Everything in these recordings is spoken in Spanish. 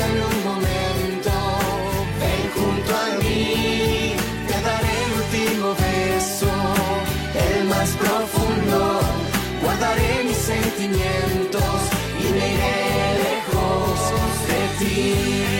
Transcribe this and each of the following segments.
Bésame un momento, ven junto a mí, te daré el último beso, el más profundo. Guardaré mis sentimientos y me iré lejos de ti.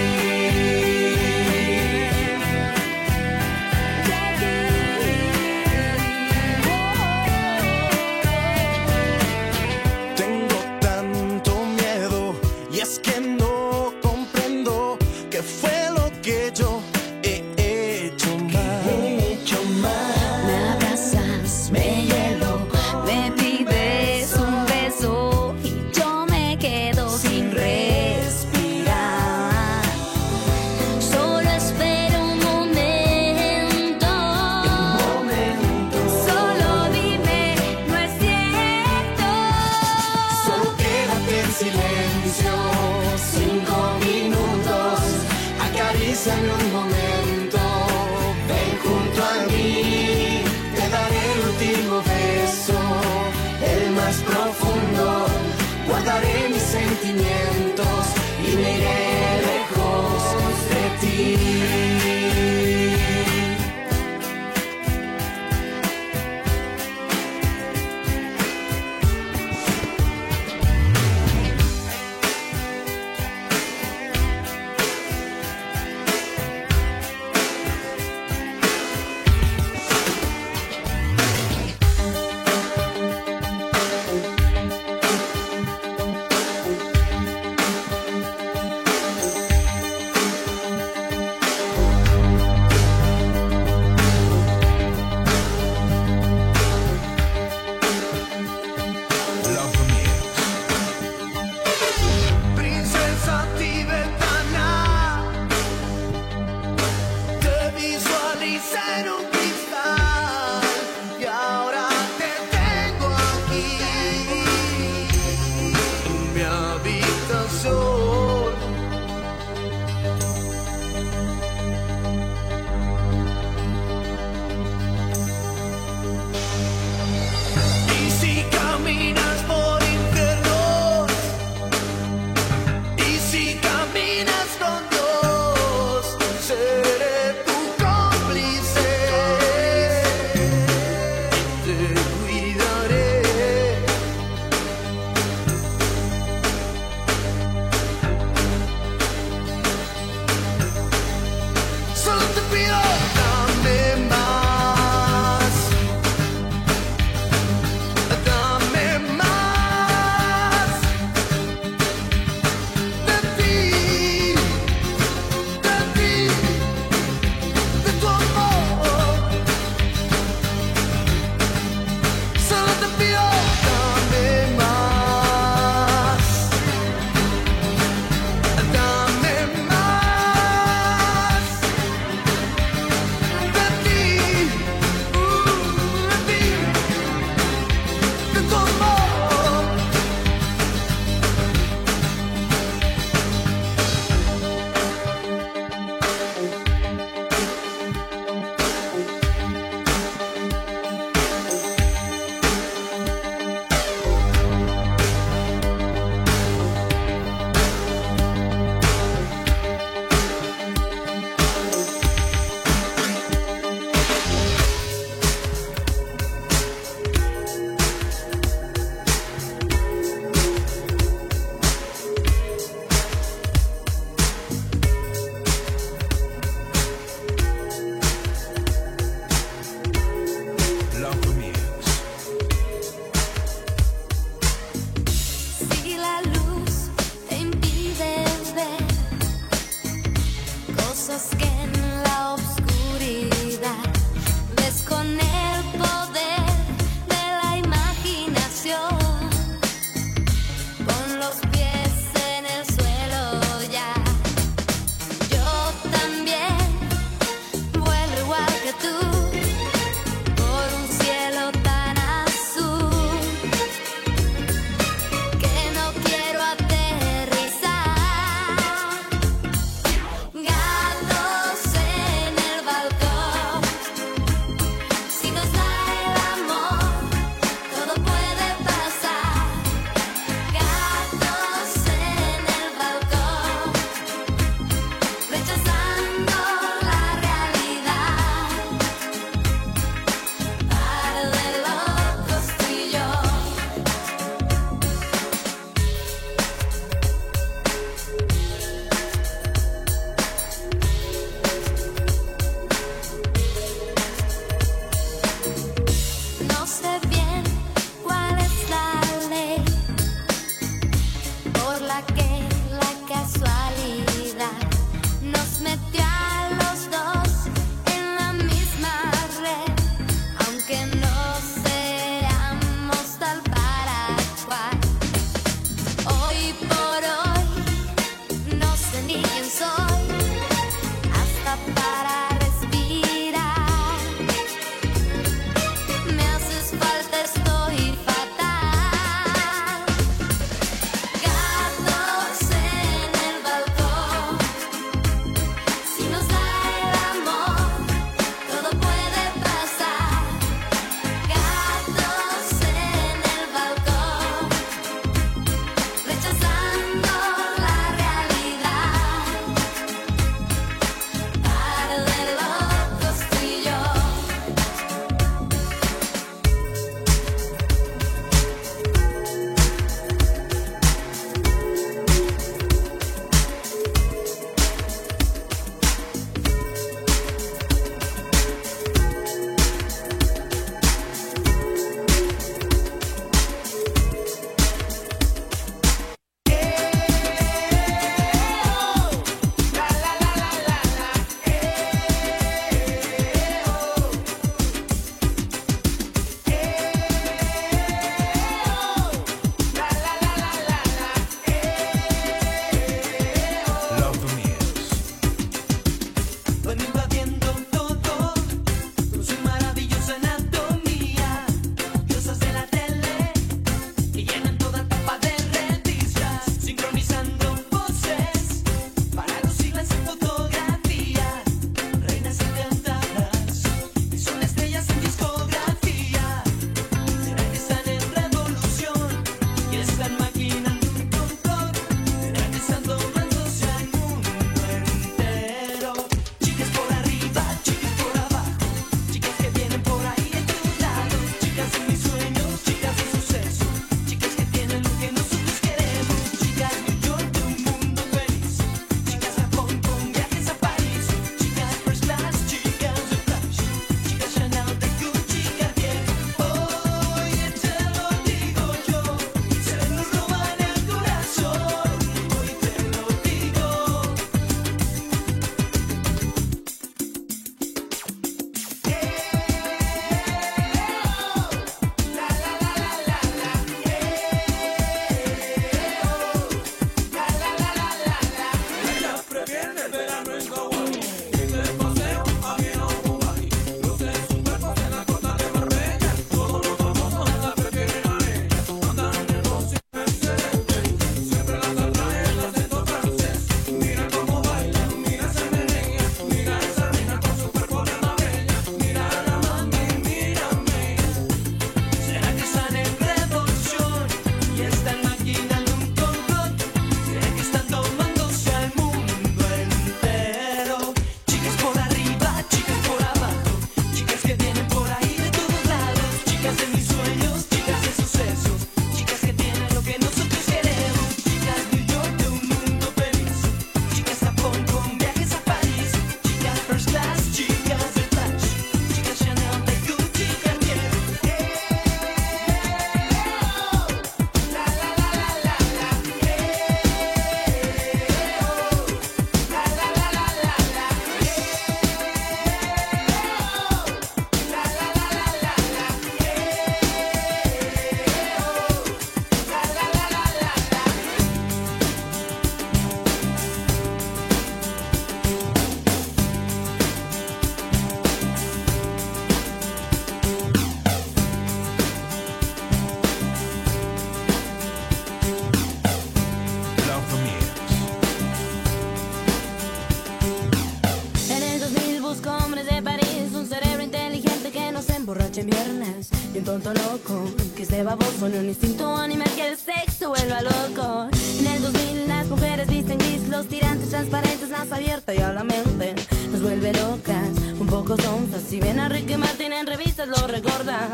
Con un instinto animal que el sexo vuelva loco. En el 2000 las mujeres visten gris, los tirantes transparentes, más abierta y a la mente nos vuelve locas, un poco tontas. Si ven a Ricky Martin en revistas lo recordan.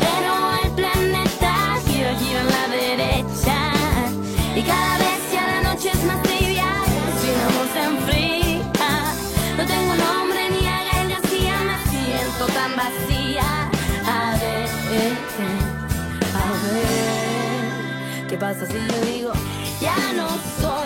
Pero el planeta gira, gira a la derecha y cada vez ya la noche es más trivial. Si se enfría, no tengo nombre ni a Gael García, me siento tan vacía. A ver, ¿qué pasa si yo digo, ya no soy?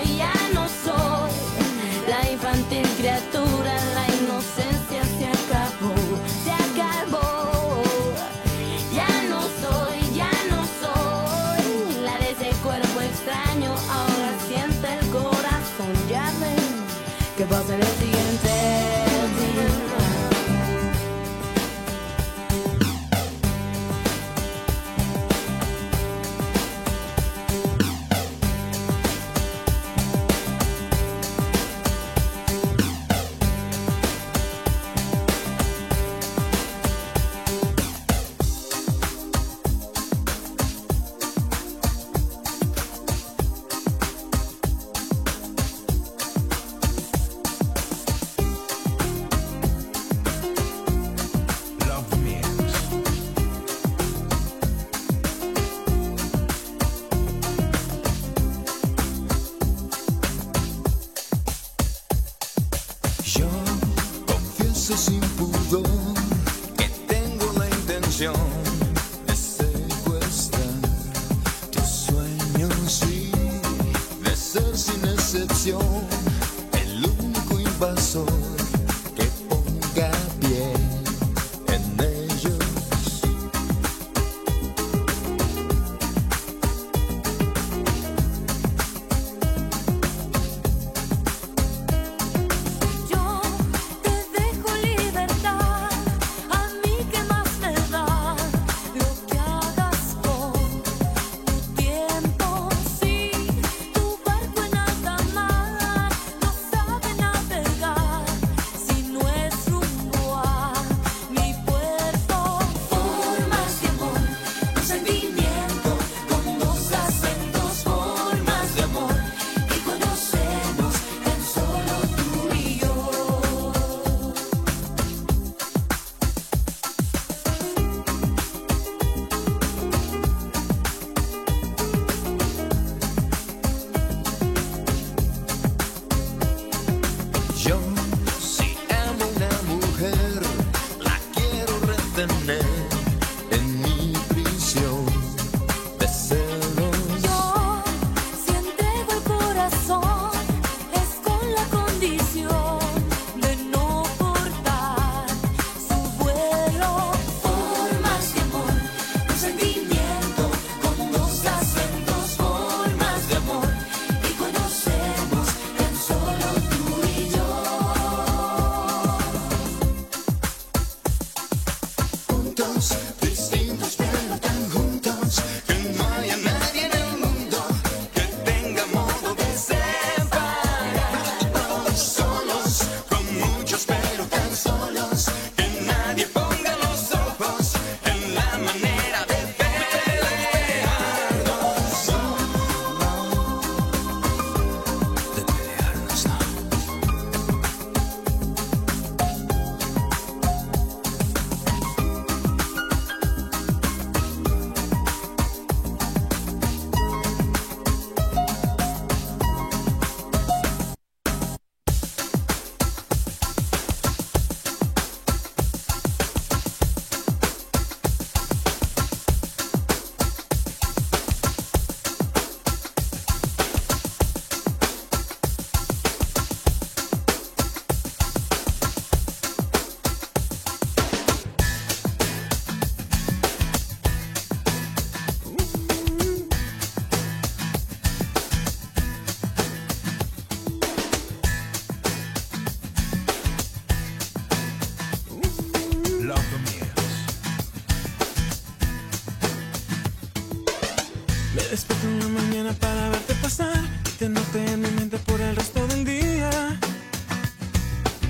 Me despierto en la mañana para verte pasar. Y te noté en mi mente por el resto del día.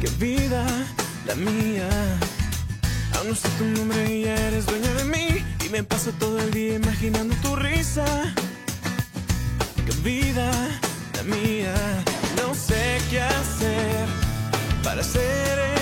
Qué vida la mía. Aún no sé tu nombre y ya eres dueña de mí. Y me paso todo el día imaginando tu risa. Qué vida la mía. No sé qué hacer para ser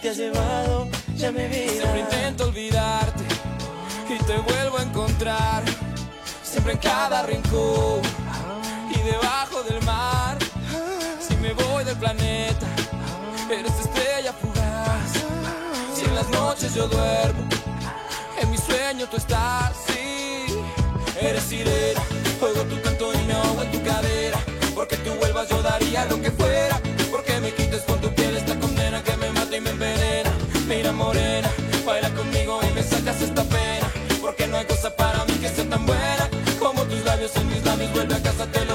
te ha llevado ya me vida. Siempre intento olvidarte y te vuelvo a encontrar. Siempre en cada rincón y debajo del mar. Si me voy del planeta, eres estrella fugaz. Si en las noches yo duermo, en mi sueño tú estás. Sí, eres sirena, juego tu canto y me ahogo en tu cadera. Porque tú vuelvas yo daría lo que fuera, porque me quites con Mira morena, baila conmigo y me sacas esta pena Porque no hay cosa para mí que sea tan buena Como tus labios en mis labios, vuelve a casa, te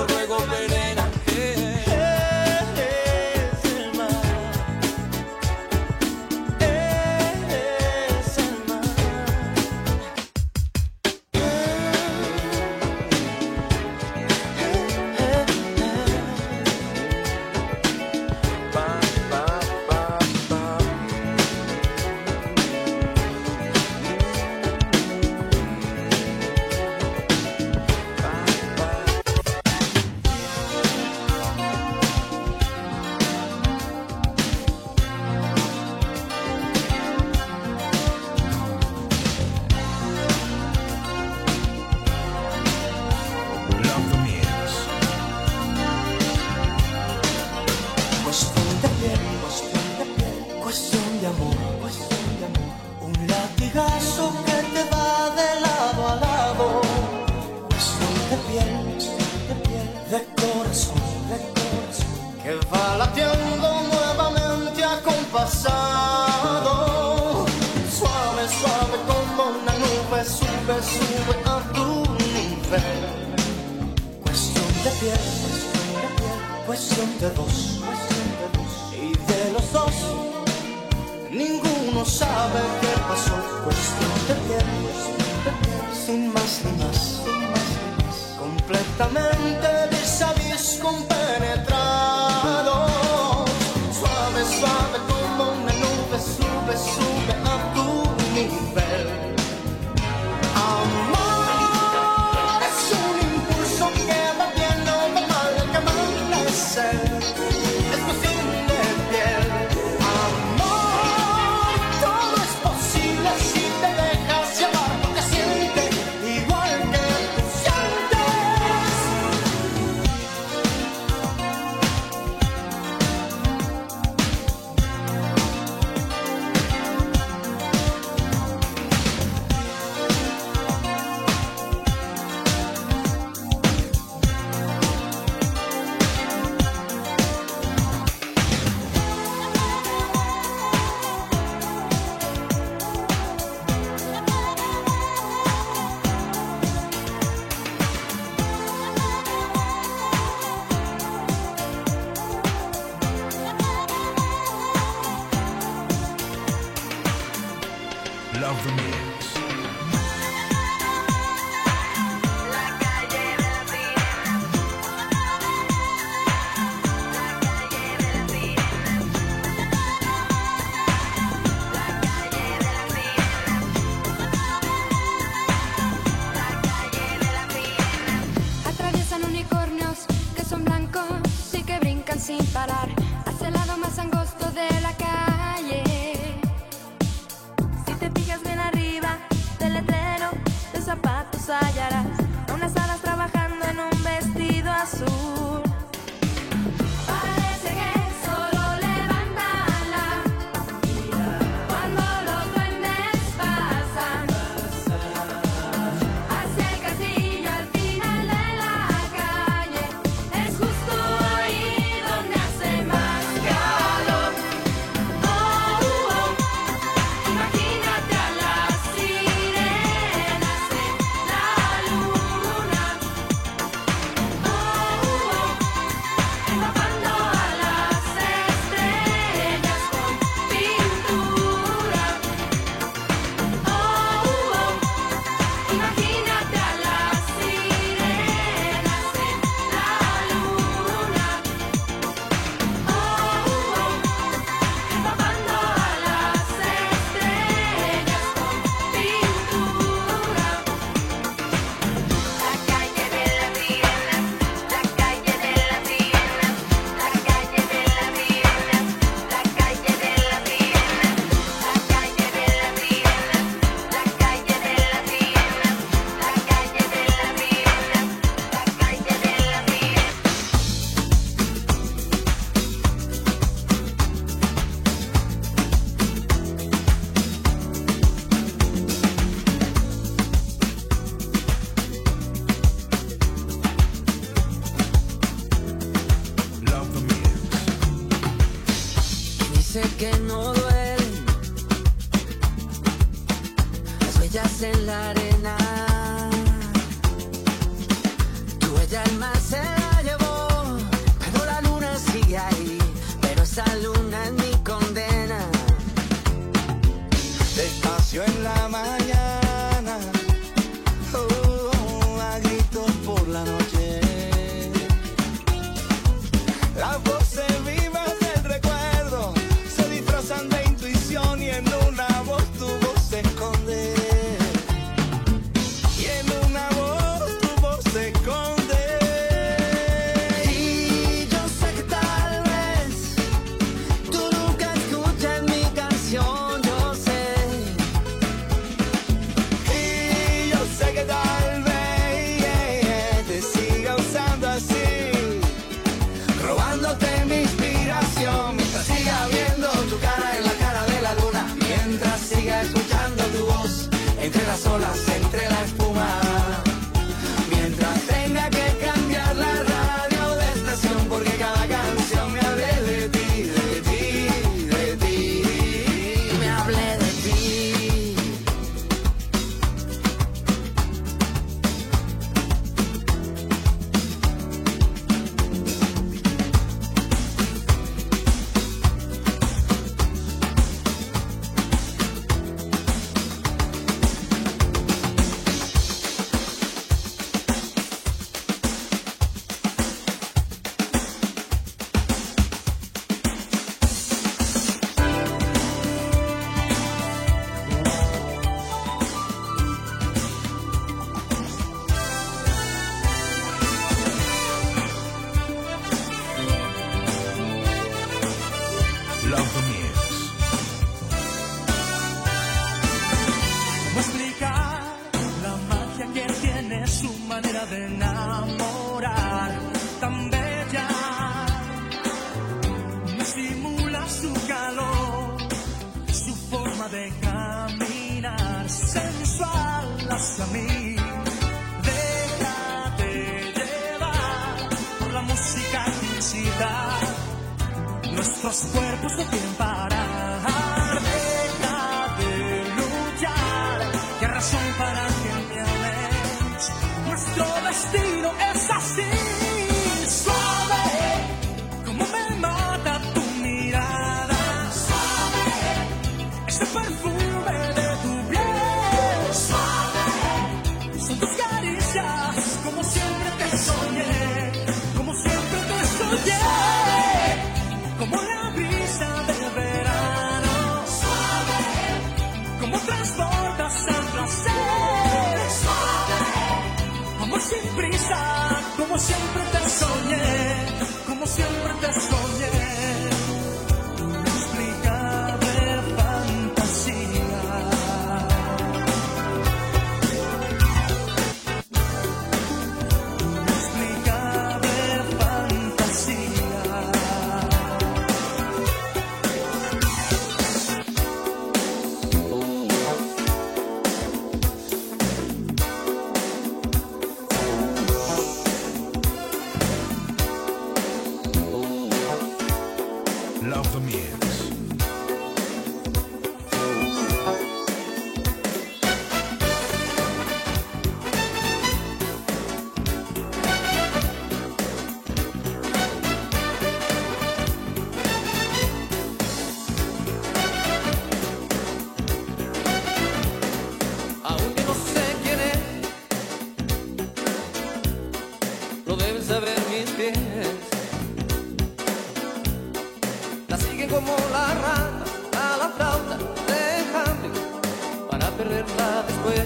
después.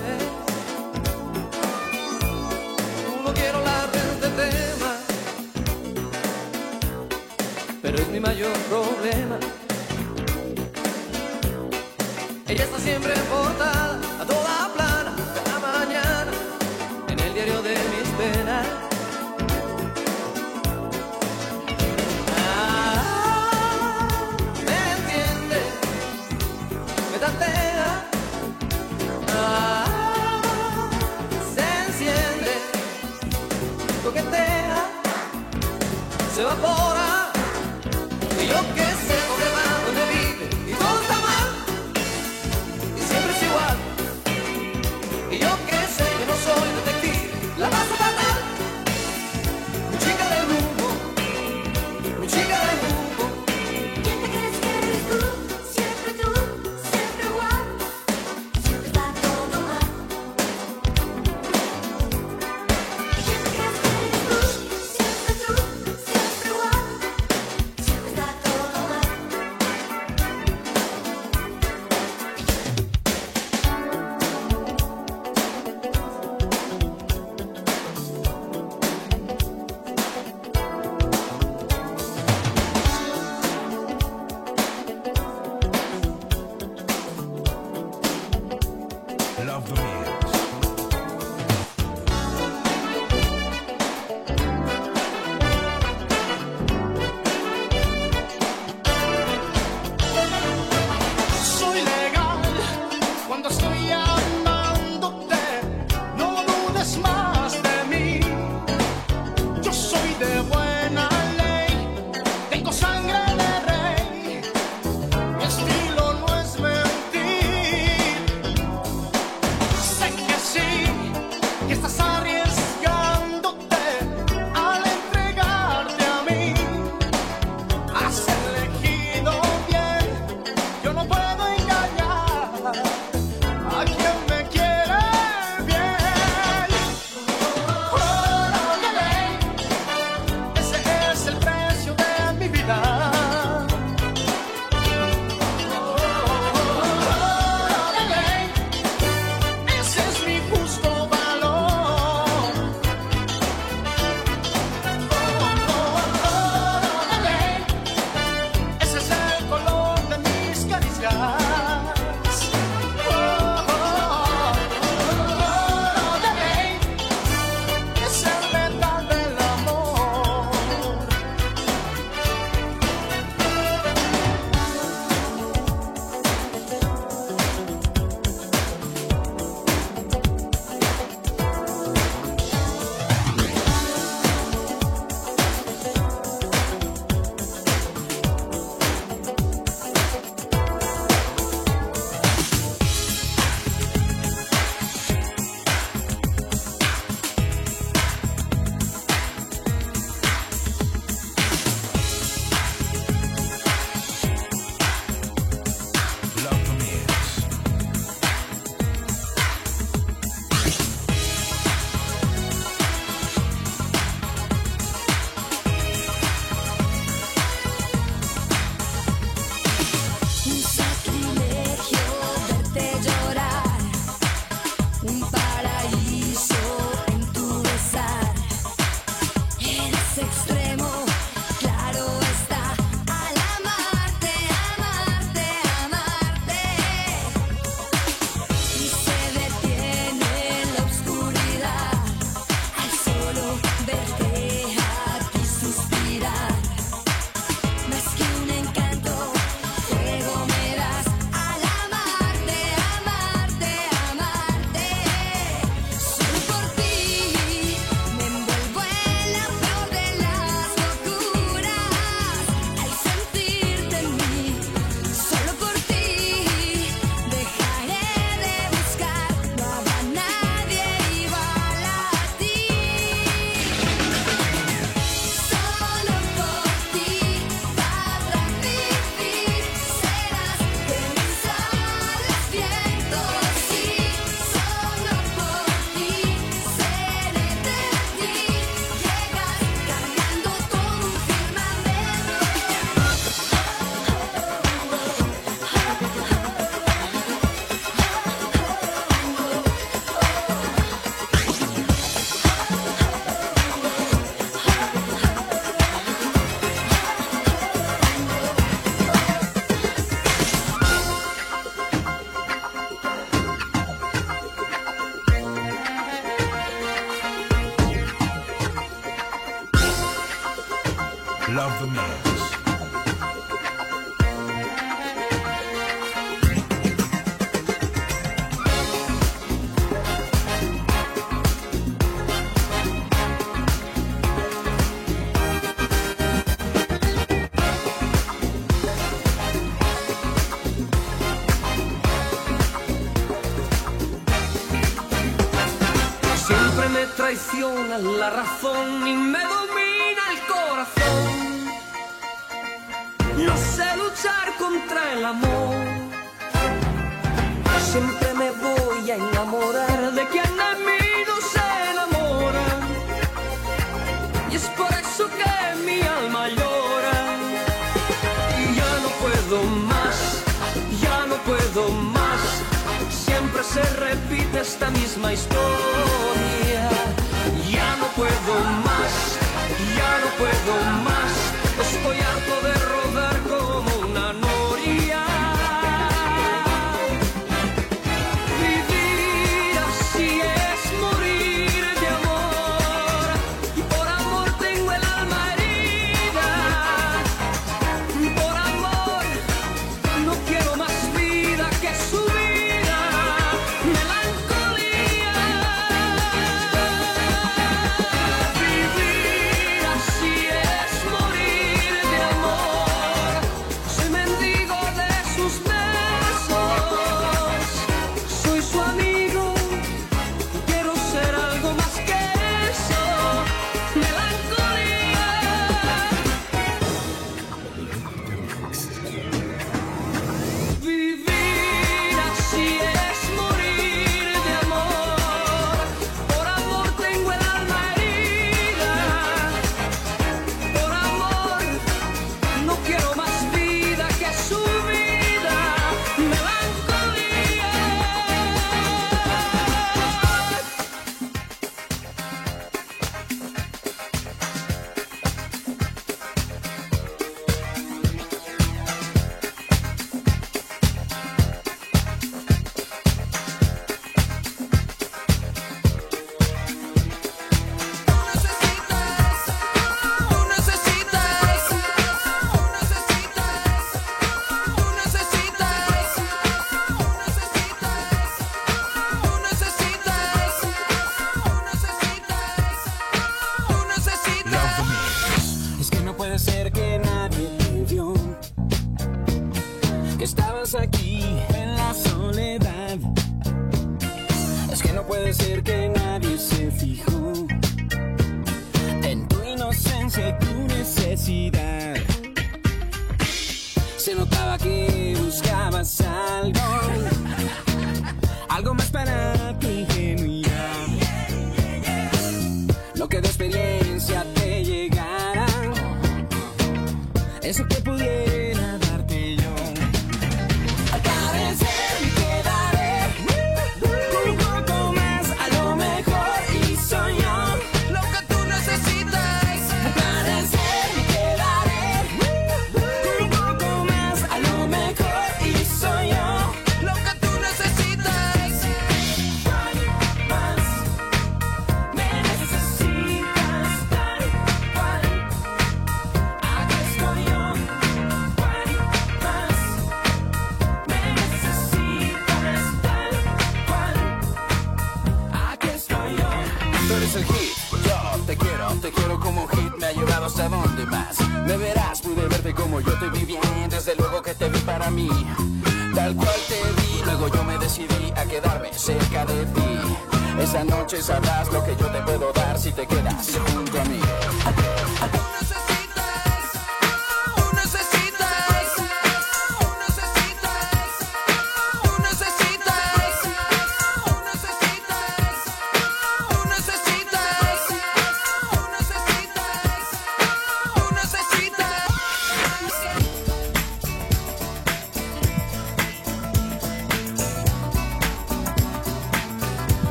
No quiero hablar de este tema, pero es mi mayor problema. Ella está siempre portada. 这个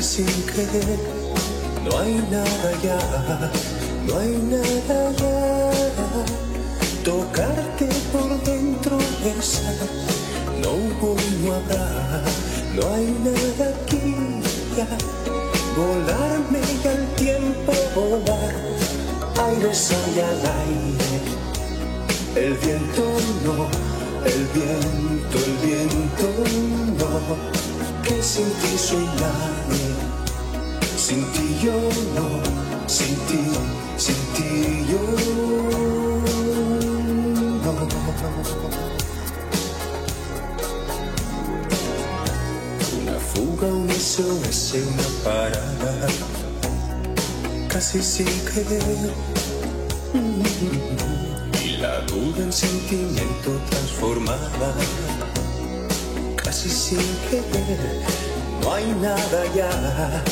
sin querer. No hay nada ya, no hay nada ya. Tocarte por dentro, besar, no hubo y no habrá, no hay nada aquí ya. Volarme y al tiempo volar, aire, sol y al aire. El viento no, el viento, el viento no, sin ti soy nadie. Sin ti yo no, sin ti, sin ti yo. Una fuga, un SOS, una parada, casi sin querer. Y la duda en sentimiento transformada, casi sin querer. No hay nada ya,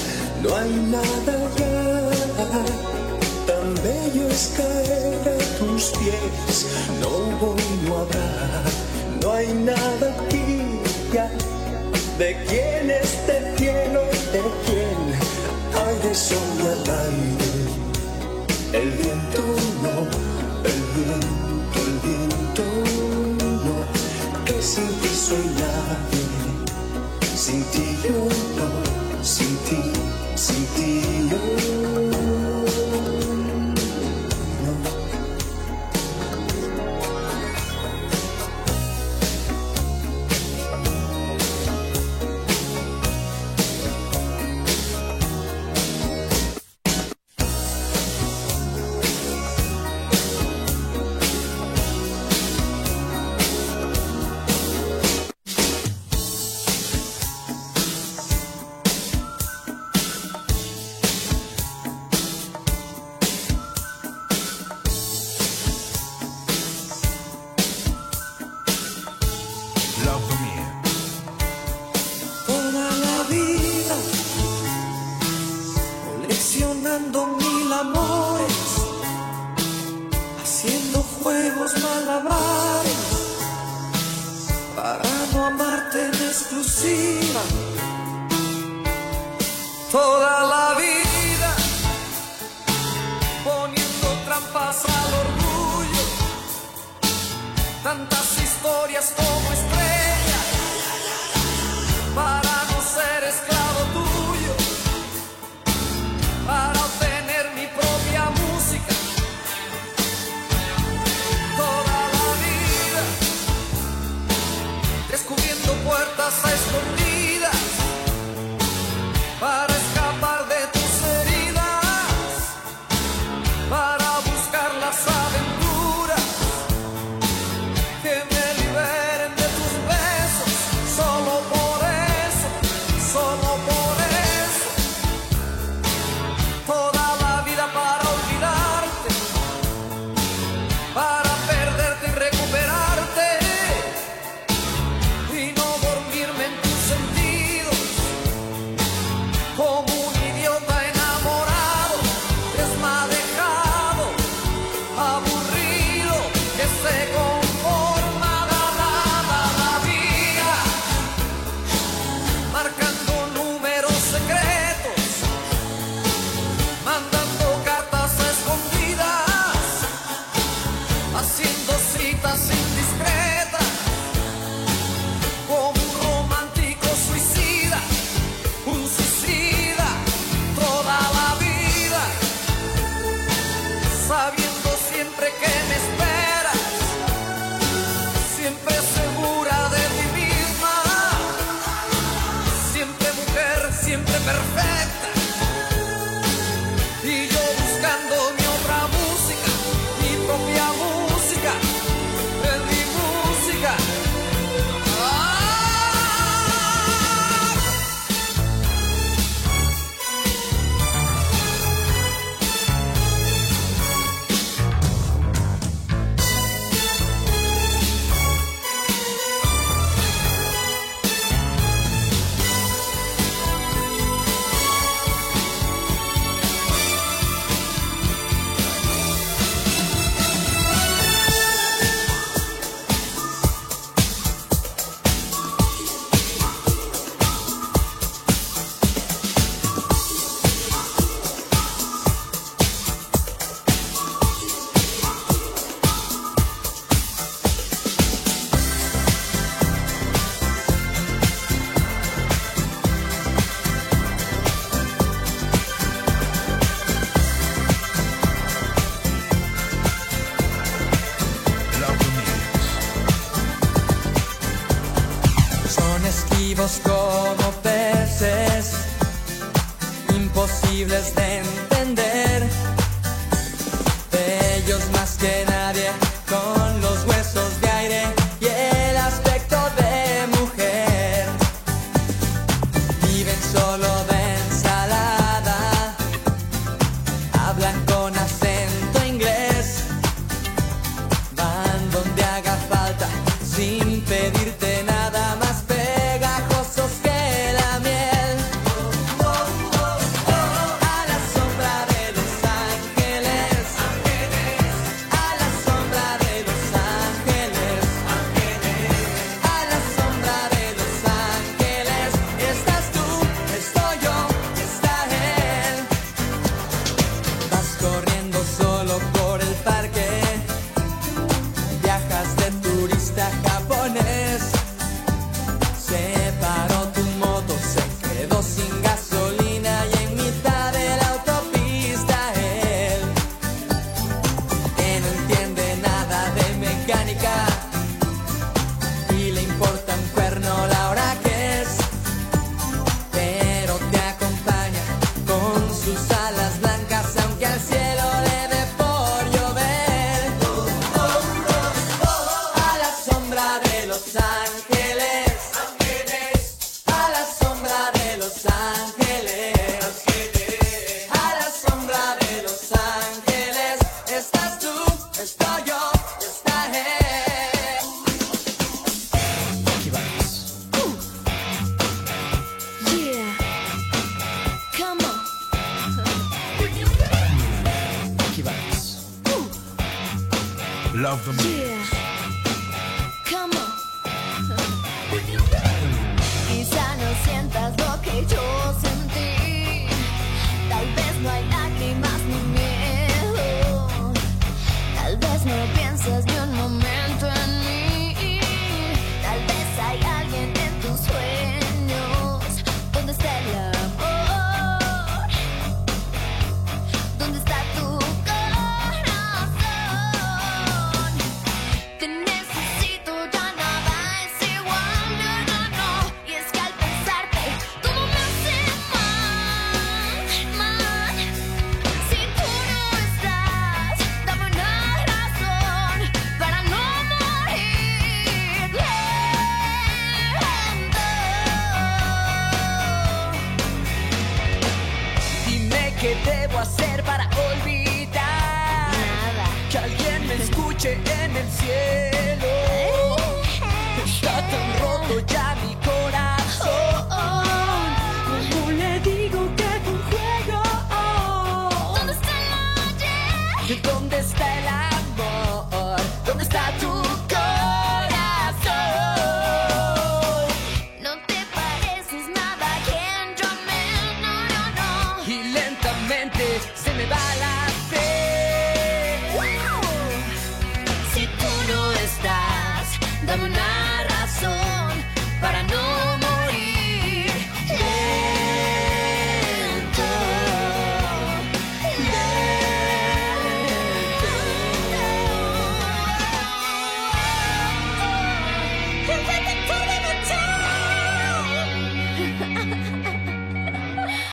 no hay nada ya. Tan bello es caer a tus pies, no hubo y no habrá, no hay nada aquí ya. ¿De quién este cielo? ¿De quién? Hay de sol al aire. El viento no, el viento, el viento no. Que sin ti soy nadie. Yo no, sin